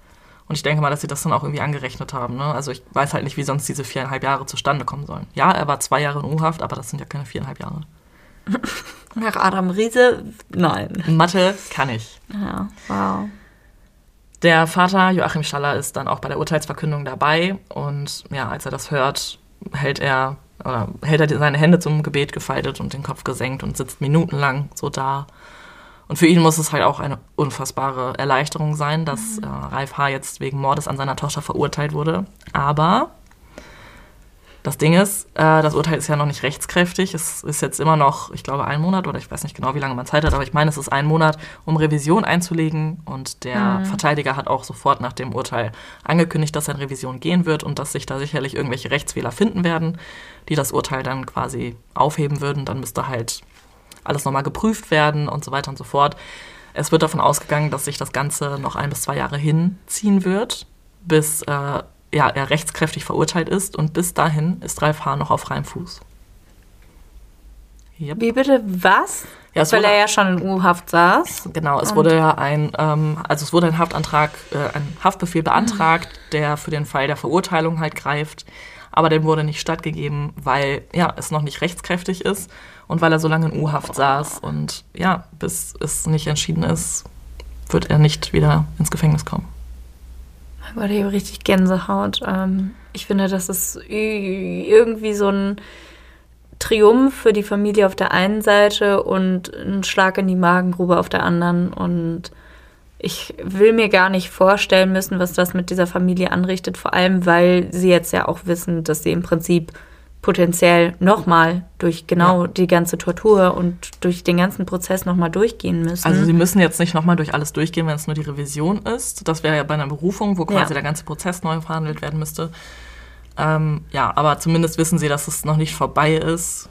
Und ich denke mal, dass sie das dann auch irgendwie angerechnet haben. Ne? Also ich weiß halt nicht, wie sonst diese viereinhalb Jahre zustande kommen sollen. Ja, er war zwei Jahre in U-Haft, aber das sind ja keine viereinhalb Jahre. Nach Adam Riese, nein. Mathe kann ich. Ja, wow. Der Vater Joachim Schaller ist dann auch bei der Urteilsverkündung dabei und ja, als er das hört, hält er oder hält er seine Hände zum Gebet gefaltet und den Kopf gesenkt und sitzt minutenlang so da. Und für ihn muss es halt auch eine unfassbare Erleichterung sein, dass mhm. äh, Ralf H. jetzt wegen Mordes an seiner Tochter verurteilt wurde. Aber das Ding ist, äh, das Urteil ist ja noch nicht rechtskräftig. Es ist jetzt immer noch, ich glaube, ein Monat oder ich weiß nicht genau, wie lange man Zeit hat, aber ich meine, es ist ein Monat, um Revision einzulegen. Und der mhm. Verteidiger hat auch sofort nach dem Urteil angekündigt, dass er in Revision gehen wird und dass sich da sicherlich irgendwelche Rechtsfehler finden werden, die das Urteil dann quasi aufheben würden. Dann müsste halt alles nochmal geprüft werden und so weiter und so fort. Es wird davon ausgegangen, dass sich das Ganze noch ein bis zwei Jahre hinziehen wird, bis äh, ja, er rechtskräftig verurteilt ist und bis dahin ist Ralf H. noch auf freiem Fuß. Yep. Wie bitte? Was? Ja, Weil wurde- er ja schon in U-Haft saß. Genau, es wurde ja ein, ähm, also es wurde ein Haftantrag, äh, ein Haftbefehl beantragt, der für den Fall der Verurteilung halt greift. Aber dem wurde nicht stattgegeben, weil ja es noch nicht rechtskräftig ist und weil er so lange in U-Haft saß und ja, bis es nicht entschieden ist, wird er nicht wieder ins Gefängnis kommen. Ich habe richtig Gänsehaut. Ähm, ich finde, das ist irgendwie so ein Triumph für die Familie auf der einen Seite und ein Schlag in die Magengrube auf der anderen. Und ich will mir gar nicht vorstellen müssen, was das mit dieser Familie anrichtet, vor allem weil sie jetzt ja auch wissen, dass sie im Prinzip potenziell nochmal durch genau die ganze Tortur und durch den ganzen Prozess nochmal durchgehen müssen. Also sie müssen jetzt nicht nochmal durch alles durchgehen, wenn es nur die Revision ist. Das wäre ja bei einer Berufung, wo quasi Ja. der ganze Prozess neu verhandelt werden müsste. Ähm, ja, aber zumindest wissen sie, dass es noch nicht vorbei ist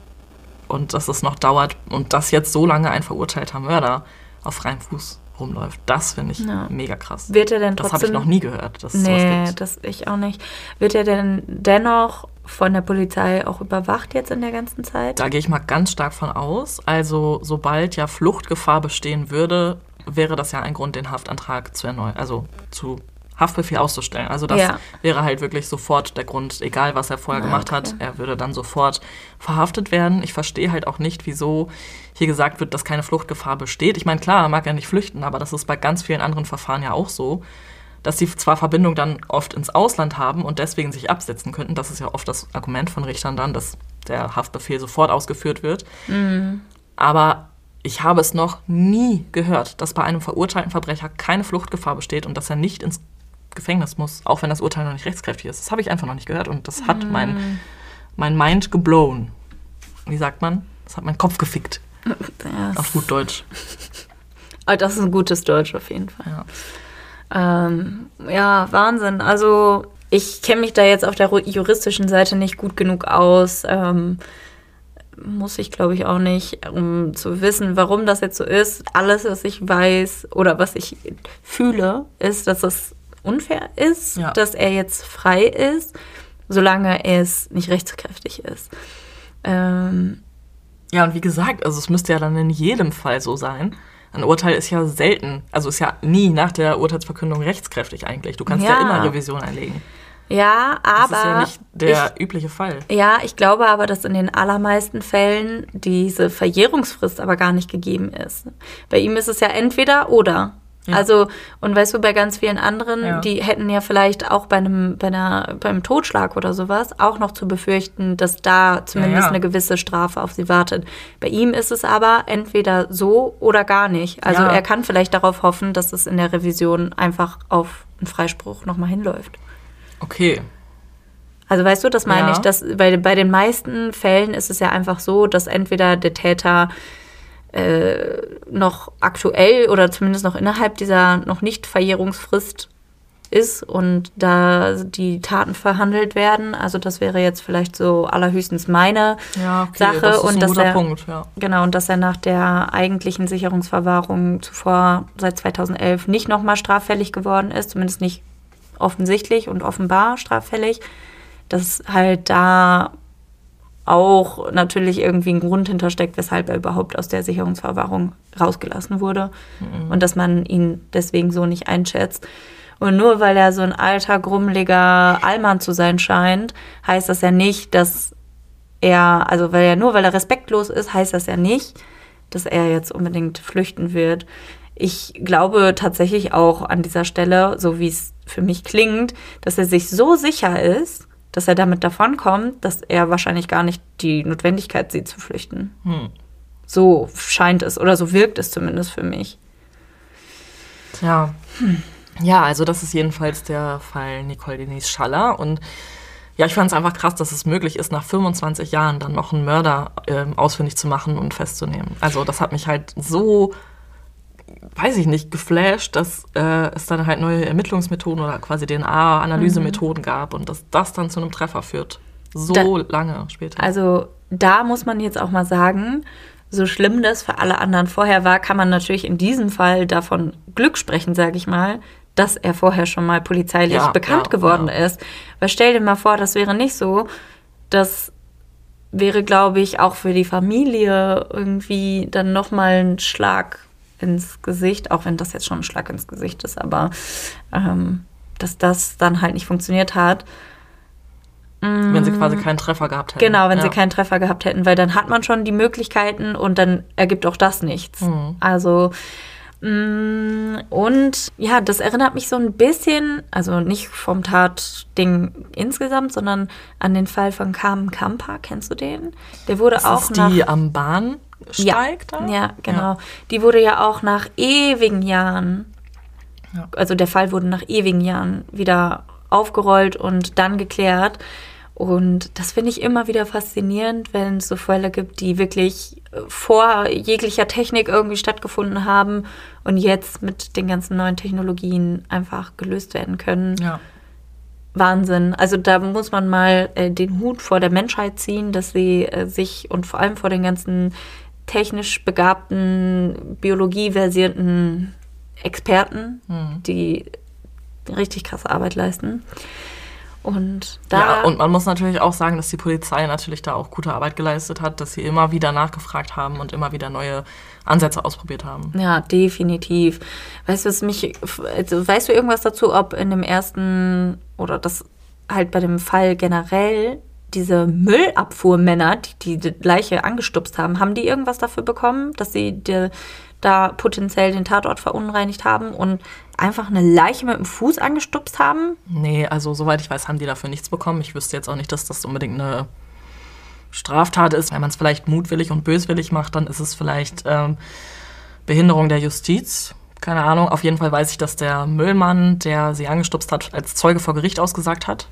und dass es noch dauert und dass jetzt so lange ein verurteilter Mörder auf freiem Fuß rumläuft. Das finde ich Ja. mega krass. wird er denn Das trotzdem... habe ich noch nie gehört, dass Nee, das ich auch nicht. Wird er denn dennoch von der Polizei auch überwacht jetzt in der ganzen Zeit? Da gehe ich mal ganz stark von aus. Also sobald ja Fluchtgefahr bestehen würde, wäre das ja ein Grund, den Haftantrag zu erneuern, also zu Haftbefehl auszustellen. Also das Ja. wäre halt wirklich sofort der Grund, egal was er vorher Ah, gemacht okay. hat, er würde dann sofort verhaftet werden. Ich verstehe halt auch nicht, wieso hier gesagt wird, dass keine Fluchtgefahr besteht. Ich meine, klar, er mag ja nicht flüchten, aber das ist bei ganz vielen anderen Verfahren ja auch so, dass sie zwar Verbindung dann oft ins Ausland haben und deswegen sich absetzen könnten. Das ist ja oft das Argument von Richtern dann, dass der Haftbefehl sofort ausgeführt wird. Aber ich habe es noch nie gehört, dass bei einem verurteilten Verbrecher keine Fluchtgefahr besteht und dass er nicht ins Gefängnis muss, auch wenn das Urteil noch nicht rechtskräftig ist. Das habe ich einfach noch nicht gehört und das hat mein, mein Mind geblown. Wie sagt man? Das hat meinen Kopf gefickt. Ja, Auf gut Deutsch. Ah, das ist ein gutes Deutsch auf jeden Fall. Ja. Ähm, ja, Wahnsinn. Also ich kenne mich da jetzt auf der juristischen Seite nicht gut genug aus. Ähm, muss ich, glaube ich, auch nicht, um zu wissen, warum das jetzt so ist. Alles, was ich weiß oder was ich fühle, ist, dass es unfair ist, Ja. dass er jetzt frei ist, solange es nicht rechtskräftig ist. Ähm, Ja, und wie gesagt, also es müsste ja dann in jedem Fall so sein. Ein Urteil ist ja selten, also ist ja nie nach der Urteilsverkündung rechtskräftig eigentlich. Du kannst ja, Ja. immer Revision einlegen. ja, Das aber ist ja nicht der übliche Fall. Ja, ich glaube aber, dass in den allermeisten Fällen diese Verjährungsfrist aber gar nicht gegeben ist. Bei ihm ist es ja entweder oder. Ja. Also, und weißt du, bei ganz vielen anderen, Ja. die hätten ja vielleicht auch bei einem, bei einer, beim Totschlag oder sowas auch noch zu befürchten, dass da zumindest ja. eine gewisse Strafe auf sie wartet. Bei ihm ist es aber entweder so oder gar nicht. Also er kann vielleicht darauf hoffen, dass es in der Revision einfach auf einen Freispruch nochmal hinläuft. Okay. Also weißt du, das meine ich, dass bei, bei den meisten Fällen ist es ja einfach so, dass entweder der Täter äh, noch aktuell oder zumindest noch innerhalb dieser noch nicht Verjährungsfrist ist und da die Taten verhandelt werden. Also das wäre jetzt vielleicht so allerhöchstens meine Ja, okay, Sache das ist und ein dass guter er Punkt, ja. genau und dass er nach der eigentlichen Sicherungsverwahrung zuvor seit 2011 nicht nochmal straffällig geworden ist, zumindest nicht offensichtlich und offenbar straffällig, dass halt da auch natürlich irgendwie ein Grund hintersteckt, weshalb er überhaupt aus der Sicherungsverwahrung rausgelassen wurde und dass man ihn deswegen so nicht einschätzt. Und nur weil er so ein alter, grummeliger Allmann zu sein scheint, heißt das ja nicht, dass er, also weil er nur weil er respektlos ist, heißt das ja nicht, dass er jetzt unbedingt flüchten wird. Ich glaube tatsächlich auch an dieser Stelle, so wie es für mich klingt, dass er sich so sicher ist, dass er damit davonkommt, dass er wahrscheinlich gar nicht die Notwendigkeit sieht zu flüchten. Hm. So scheint es oder so wirkt es zumindest für mich. Ja. Ja, also das ist jedenfalls der Fall Nicole Denise Schaller. Und ja, ich fand es einfach krass, dass es möglich ist, nach 25 Jahren dann noch einen Mörder ähm, ausfindig zu machen und festzunehmen. Also das hat mich halt so, weiß ich nicht, geflasht, dass äh, es dann halt neue Ermittlungsmethoden oder quasi DNA-Analysemethoden gab und dass das dann zu einem Treffer führt. So Da- lange später. Also da muss man jetzt auch mal sagen, so schlimm das für alle anderen vorher war, kann man natürlich in diesem Fall davon Glück sprechen, sage ich mal, dass er vorher schon mal polizeilich Ja, bekannt ja, geworden ja. ist. Weil stell dir mal vor, das wäre nicht so, dass wäre, glaube ich, auch für die Familie irgendwie dann nochmal ein Schlag ins Gesicht, auch wenn das jetzt schon ein Schlag ins Gesicht ist, aber ähm, dass das dann halt nicht funktioniert hat. Wenn sie quasi keinen Treffer gehabt hätten. Genau, wenn ja. sie keinen Treffer gehabt hätten, weil dann hat man schon die Möglichkeiten und dann ergibt auch das nichts. Mhm. Also mm, und ja, das erinnert mich so ein bisschen, also nicht vom Tatding insgesamt, sondern an den Fall von Carmen Kamper. Kennst du den? Der wurde Das auch ist nach die am Bahnsteig da? ja, genau. Die wurde ja auch nach ewigen Jahren, Ja. also der Fall wurde nach ewigen Jahren wieder aufgerollt und dann geklärt. Und das finde ich immer wieder faszinierend, wenn es so Fälle gibt, die wirklich äh, vor jeglicher Technik irgendwie stattgefunden haben und jetzt mit den ganzen neuen Technologien einfach gelöst werden können. Ja. Wahnsinn. Also da muss man mal äh, den Hut vor der Menschheit ziehen, dass sie äh, sich und vor allem vor den ganzen technisch begabten, biologieversierten Experten, die richtig krasse Arbeit leisten. Und da ja, und man muss natürlich auch sagen, dass die Polizei natürlich da auch gute Arbeit geleistet hat, dass sie immer wieder nachgefragt haben und immer wieder neue Ansätze ausprobiert haben. Ja, definitiv. Weißt du, was mich, also weißt du irgendwas dazu, ob in dem ersten oder das halt bei dem Fall generell diese Müllabfuhrmänner, die die Leiche angestupst haben, haben die irgendwas dafür bekommen, dass sie die, da potenziell den Tatort verunreinigt haben und einfach eine Leiche mit dem Fuß angestupst haben? Nee, also soweit ich weiß, haben die dafür nichts bekommen. Ich wüsste jetzt auch nicht, dass das unbedingt eine Straftat ist. Wenn man es vielleicht mutwillig und böswillig macht, dann ist es vielleicht ähm, Behinderung der Justiz. Keine Ahnung. Auf jeden Fall weiß ich, dass der Müllmann, der sie angestupst hat, als Zeuge vor Gericht ausgesagt hat.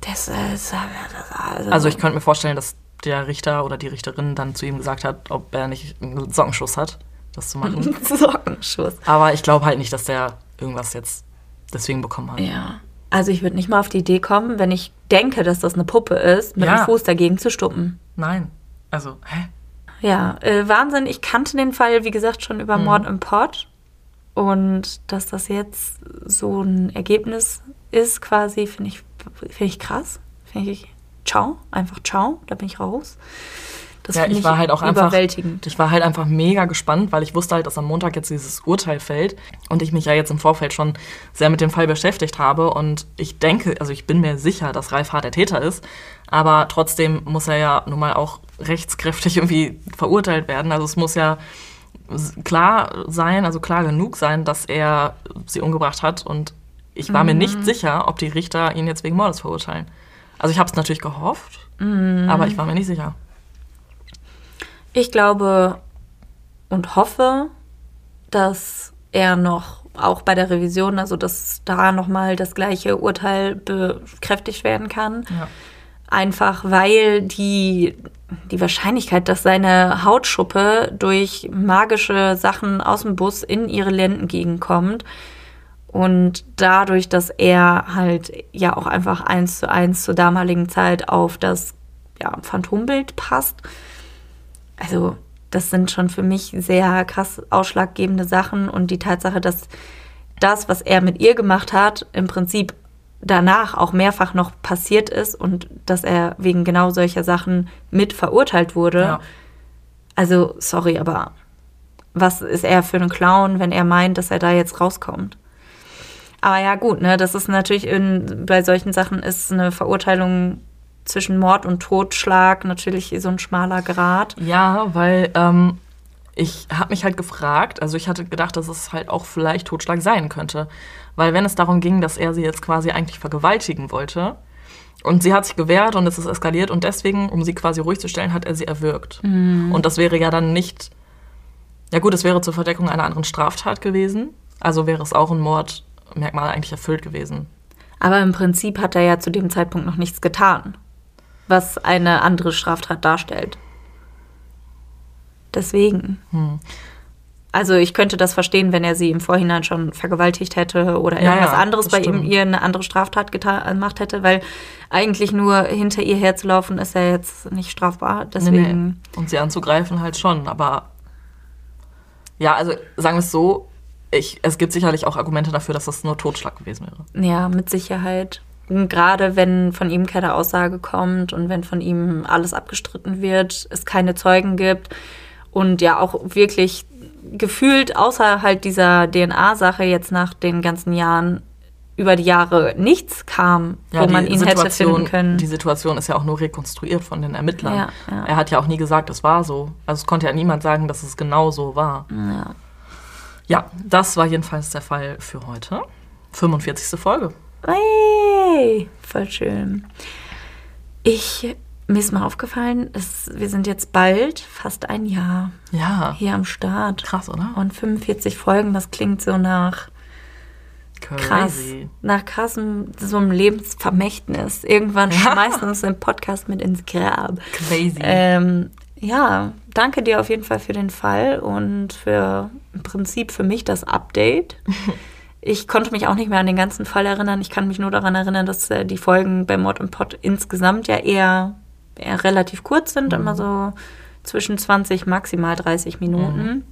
Das ist also, Also ich könnte mir vorstellen, dass der Richter oder die Richterin dann zu ihm gesagt hat, ob er nicht einen Sockenschuss hat, das zu machen. Sockenschuss. Aber ich glaube halt nicht, dass der irgendwas jetzt deswegen bekommen hat. Ja. Also ich würde nicht mal auf die Idee kommen, wenn ich denke, dass das eine Puppe ist, mit Ja. dem Fuß dagegen zu stuppen. Nein. Also, hä? Ja, äh, Wahnsinn. Ich kannte den Fall, wie gesagt, schon über Mord im Pott. Und dass das jetzt so ein Ergebnis ist, quasi, finde ich, finde ich krass. Finde ich, ciao, einfach ciao, da bin ich raus. Das Ja, finde ich war halt auch einfach. überwältigend. Ich war halt einfach mega gespannt, weil ich wusste halt, dass am Montag jetzt dieses Urteil fällt und ich mich ja jetzt im Vorfeld schon sehr mit dem Fall beschäftigt habe. Und ich denke, also ich bin mir sicher, dass Ralf H. der Täter ist. Aber trotzdem muss er ja nun mal auch rechtskräftig irgendwie verurteilt werden. Also es muss ja klar sein, also klar genug sein, dass er sie umgebracht hat. Und ich war mir nicht sicher, ob die Richter ihn jetzt wegen Mordes verurteilen. Also ich habe es natürlich gehofft, aber ich war mir nicht sicher. Ich glaube und hoffe, dass er noch auch bei der Revision, also dass da nochmal das gleiche Urteil bekräftigt werden kann. Ja. Einfach weil die, die Wahrscheinlichkeit, dass seine Hautschuppe durch magische Sachen aus dem Bus in ihre Lendengegend kommt und dadurch, dass er halt ja auch einfach eins zu eins zur damaligen Zeit auf das ja, Phantombild passt, also das sind schon für mich sehr krass ausschlaggebende Sachen und die Tatsache, dass das, was er mit ihr gemacht hat, im Prinzip danach auch mehrfach noch passiert ist und dass er wegen genau solcher Sachen mit verurteilt wurde. Ja. Also, sorry, aber was ist er für ein Clown, wenn er meint, dass er da jetzt rauskommt? Aber ja, gut, ne, das ist natürlich in, bei solchen Sachen ist eine Verurteilung zwischen Mord und Totschlag natürlich so ein schmaler Grad. Ja, weil ähm, ich habe mich halt gefragt, also ich hatte gedacht, dass es halt auch vielleicht Totschlag sein könnte. Weil wenn es darum ging, dass er sie jetzt quasi eigentlich vergewaltigen wollte und sie hat sich gewehrt und es ist eskaliert und deswegen, um sie quasi ruhig zu stellen, hat er sie erwürgt. Und das wäre ja dann nicht, ja gut, es wäre zur Verdeckung einer anderen Straftat gewesen. Also wäre es auch ein Mordmerkmal eigentlich erfüllt gewesen. Aber im Prinzip hat er ja zu dem Zeitpunkt noch nichts getan, was eine andere Straftat darstellt. Deswegen. Also ich könnte das verstehen, wenn er sie im Vorhinein schon vergewaltigt hätte oder Ja, irgendwas anderes bei ihm ihr eine andere Straftat gemacht hätte, weil eigentlich nur hinter ihr herzulaufen ist ja jetzt nicht strafbar. Deswegen. Und sie anzugreifen halt schon, aber ja, also sagen wir es so, ich, es gibt sicherlich auch Argumente dafür, dass das nur Totschlag gewesen wäre. Ja, mit Sicherheit. Und gerade wenn von ihm keine Aussage kommt und wenn von ihm alles abgestritten wird, es keine Zeugen gibt und ja auch wirklich gefühlt außer halt dieser DNA-Sache jetzt nach den ganzen Jahren über die Jahre nichts kam, Ja, wo man ihn hätte finden können. Die Situation ist ja auch nur rekonstruiert von den Ermittlern. Ja, ja. Er hat ja auch nie gesagt, es war so. Also es konnte ja niemand sagen, dass es genau so war. ja. Ja, das war jedenfalls der Fall für heute. 45. Folge. Hey, voll schön. Ich, mir ist mal aufgefallen, es, wir sind jetzt bald fast ein Jahr Ja, hier am Start. krass, oder? Und 45 Folgen, das klingt so nach krass, Crazy. nach krassem, so einem Lebensvermächtnis. Irgendwann schmeißen wir uns den Podcast mit ins Grab. Crazy. Ähm, ja, danke dir auf jeden Fall für den Fall und für im Prinzip für mich das Update. Ich konnte mich auch nicht mehr an den ganzen Fall erinnern. Ich kann mich nur daran erinnern, dass äh, die Folgen bei Mod und Pod insgesamt ja eher, eher relativ kurz sind, immer so zwischen 20, maximal 30 Minuten.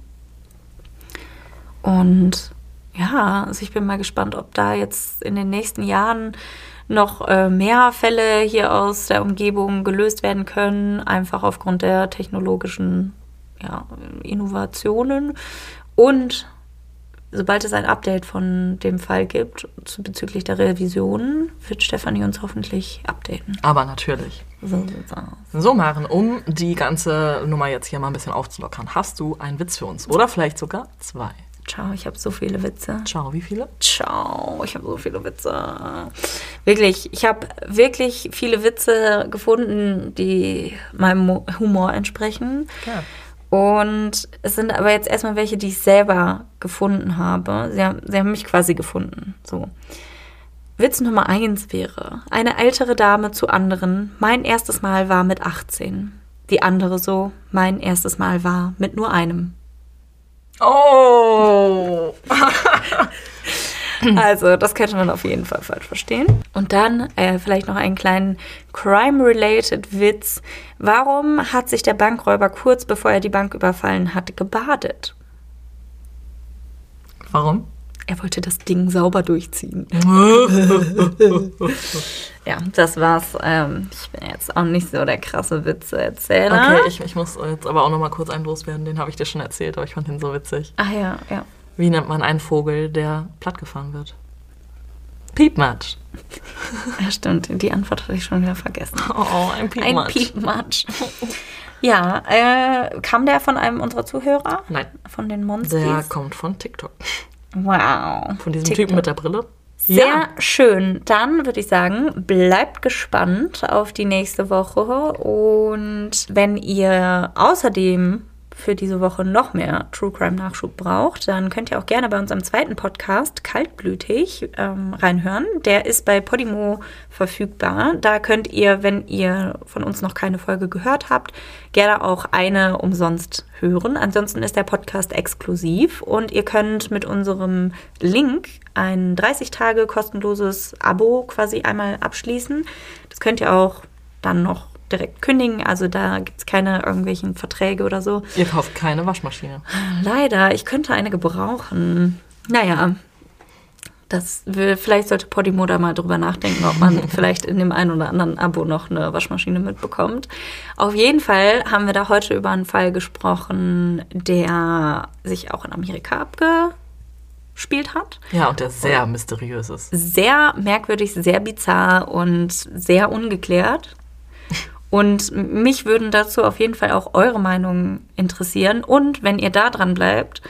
Und ja, also ich bin mal gespannt, ob da jetzt in den nächsten Jahren noch äh, mehr Fälle hier aus der Umgebung gelöst werden können, einfach aufgrund der technologischen ja, Innovationen. Und sobald es ein Update von dem Fall gibt bezüglich der Revision, wird Stefanie uns hoffentlich updaten. Aber natürlich. So sieht's aus. So, Maren, um die ganze Nummer jetzt hier mal ein bisschen aufzulockern, hast du einen Witz für uns? Oder vielleicht sogar zwei. Ciao, ich habe so viele Witze. Ciao, wie viele? Ciao, ich habe so viele Witze. Wirklich, ich habe wirklich viele Witze gefunden, die meinem Mo- Humor entsprechen. Ja. Und es sind aber jetzt erstmal welche, die ich selber gefunden habe. Sie haben, sie haben mich quasi gefunden. So. Witz Nummer eins wäre: Eine ältere Dame zu anderen. Mein erstes Mal war mit 18. Die andere so: Mein erstes Mal war mit nur einem. Oh! Also, das könnte man auf jeden Fall falsch verstehen. Und dann äh, vielleicht noch einen kleinen Crime-related Witz. Warum hat sich der Bankräuber kurz bevor er die Bank überfallen hat, gebadet? Warum? Er wollte das Ding sauber durchziehen. ja, das war's. Ähm, ich bin jetzt auch nicht so der krasse Witze-Erzähler. Okay, ich, ich muss jetzt aber auch noch mal kurz einen loswerden. Den habe ich dir schon erzählt, aber ich fand den so witzig. Ach ja, ja. Wie nennt man einen Vogel, der plattgefahren wird? Piepmatsch. Ja, stimmt. Die Antwort hatte ich schon wieder vergessen. Oh, ein Ein Piepmatsch. Piepmatsch. Ja, äh, kam der von einem unserer Zuhörer? Nein, Von den Monsters? der kommt von TikTok. Wow. Von diesem TikTok. Typen mit der Brille. Sehr schön. Dann würde ich sagen, bleibt gespannt auf die nächste Woche. Und wenn ihr außerdem für diese Woche noch mehr True Crime Nachschub braucht, dann könnt ihr auch gerne bei unserem zweiten Podcast Kaltblütig ähm, reinhören. Der ist bei Podimo verfügbar. Da könnt ihr, wenn ihr von uns noch keine Folge gehört habt, gerne auch eine umsonst hören. Ansonsten ist der Podcast exklusiv und ihr könnt mit unserem Link ein 30 Tage kostenloses Abo quasi einmal abschließen. Das könnt ihr auch dann noch direkt kündigen. Also da gibt es keine irgendwelchen Verträge oder so. Ihr kauft keine Waschmaschine. Leider, ich könnte eine gebrauchen. Naja, das will, vielleicht sollte Podimo da mal drüber nachdenken, ob man vielleicht in dem einen oder anderen Abo noch eine Waschmaschine mitbekommt. Auf jeden Fall haben wir da heute über einen Fall gesprochen, der sich auch in Amerika abgespielt hat. Ja, und der sehr mysteriös ist. Sehr merkwürdig, sehr bizarr und sehr ungeklärt. Und mich würden dazu auf jeden Fall auch eure Meinungen interessieren. Und wenn ihr da dran bleibt,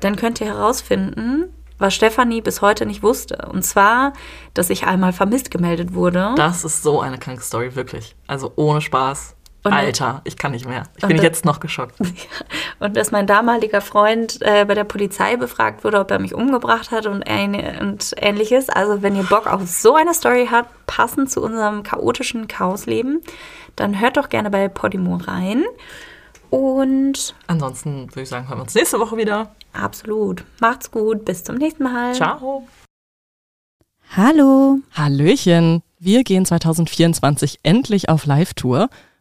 dann könnt ihr herausfinden, was Stefanie bis heute nicht wusste. Und zwar, dass ich einmal vermisst gemeldet wurde. Das ist so eine kranke Story, wirklich. Also ohne Spaß. Und- Alter, ich kann nicht mehr. Ich bin das- jetzt noch geschockt. Und dass mein damaliger Freund äh, bei der Polizei befragt wurde, ob er mich umgebracht hat und, ähn und ähnliches. Also wenn ihr Bock auf so eine Story habt, passend zu unserem chaotischen Chaosleben, dann hört doch gerne bei Podimo rein. Und Ansonsten würde ich sagen, hören wir uns nächste Woche wieder. absolut, macht's gut, bis zum nächsten Mal. Ciao. Hallo. Hallöchen. Wir gehen 2024 endlich auf Live-Tour.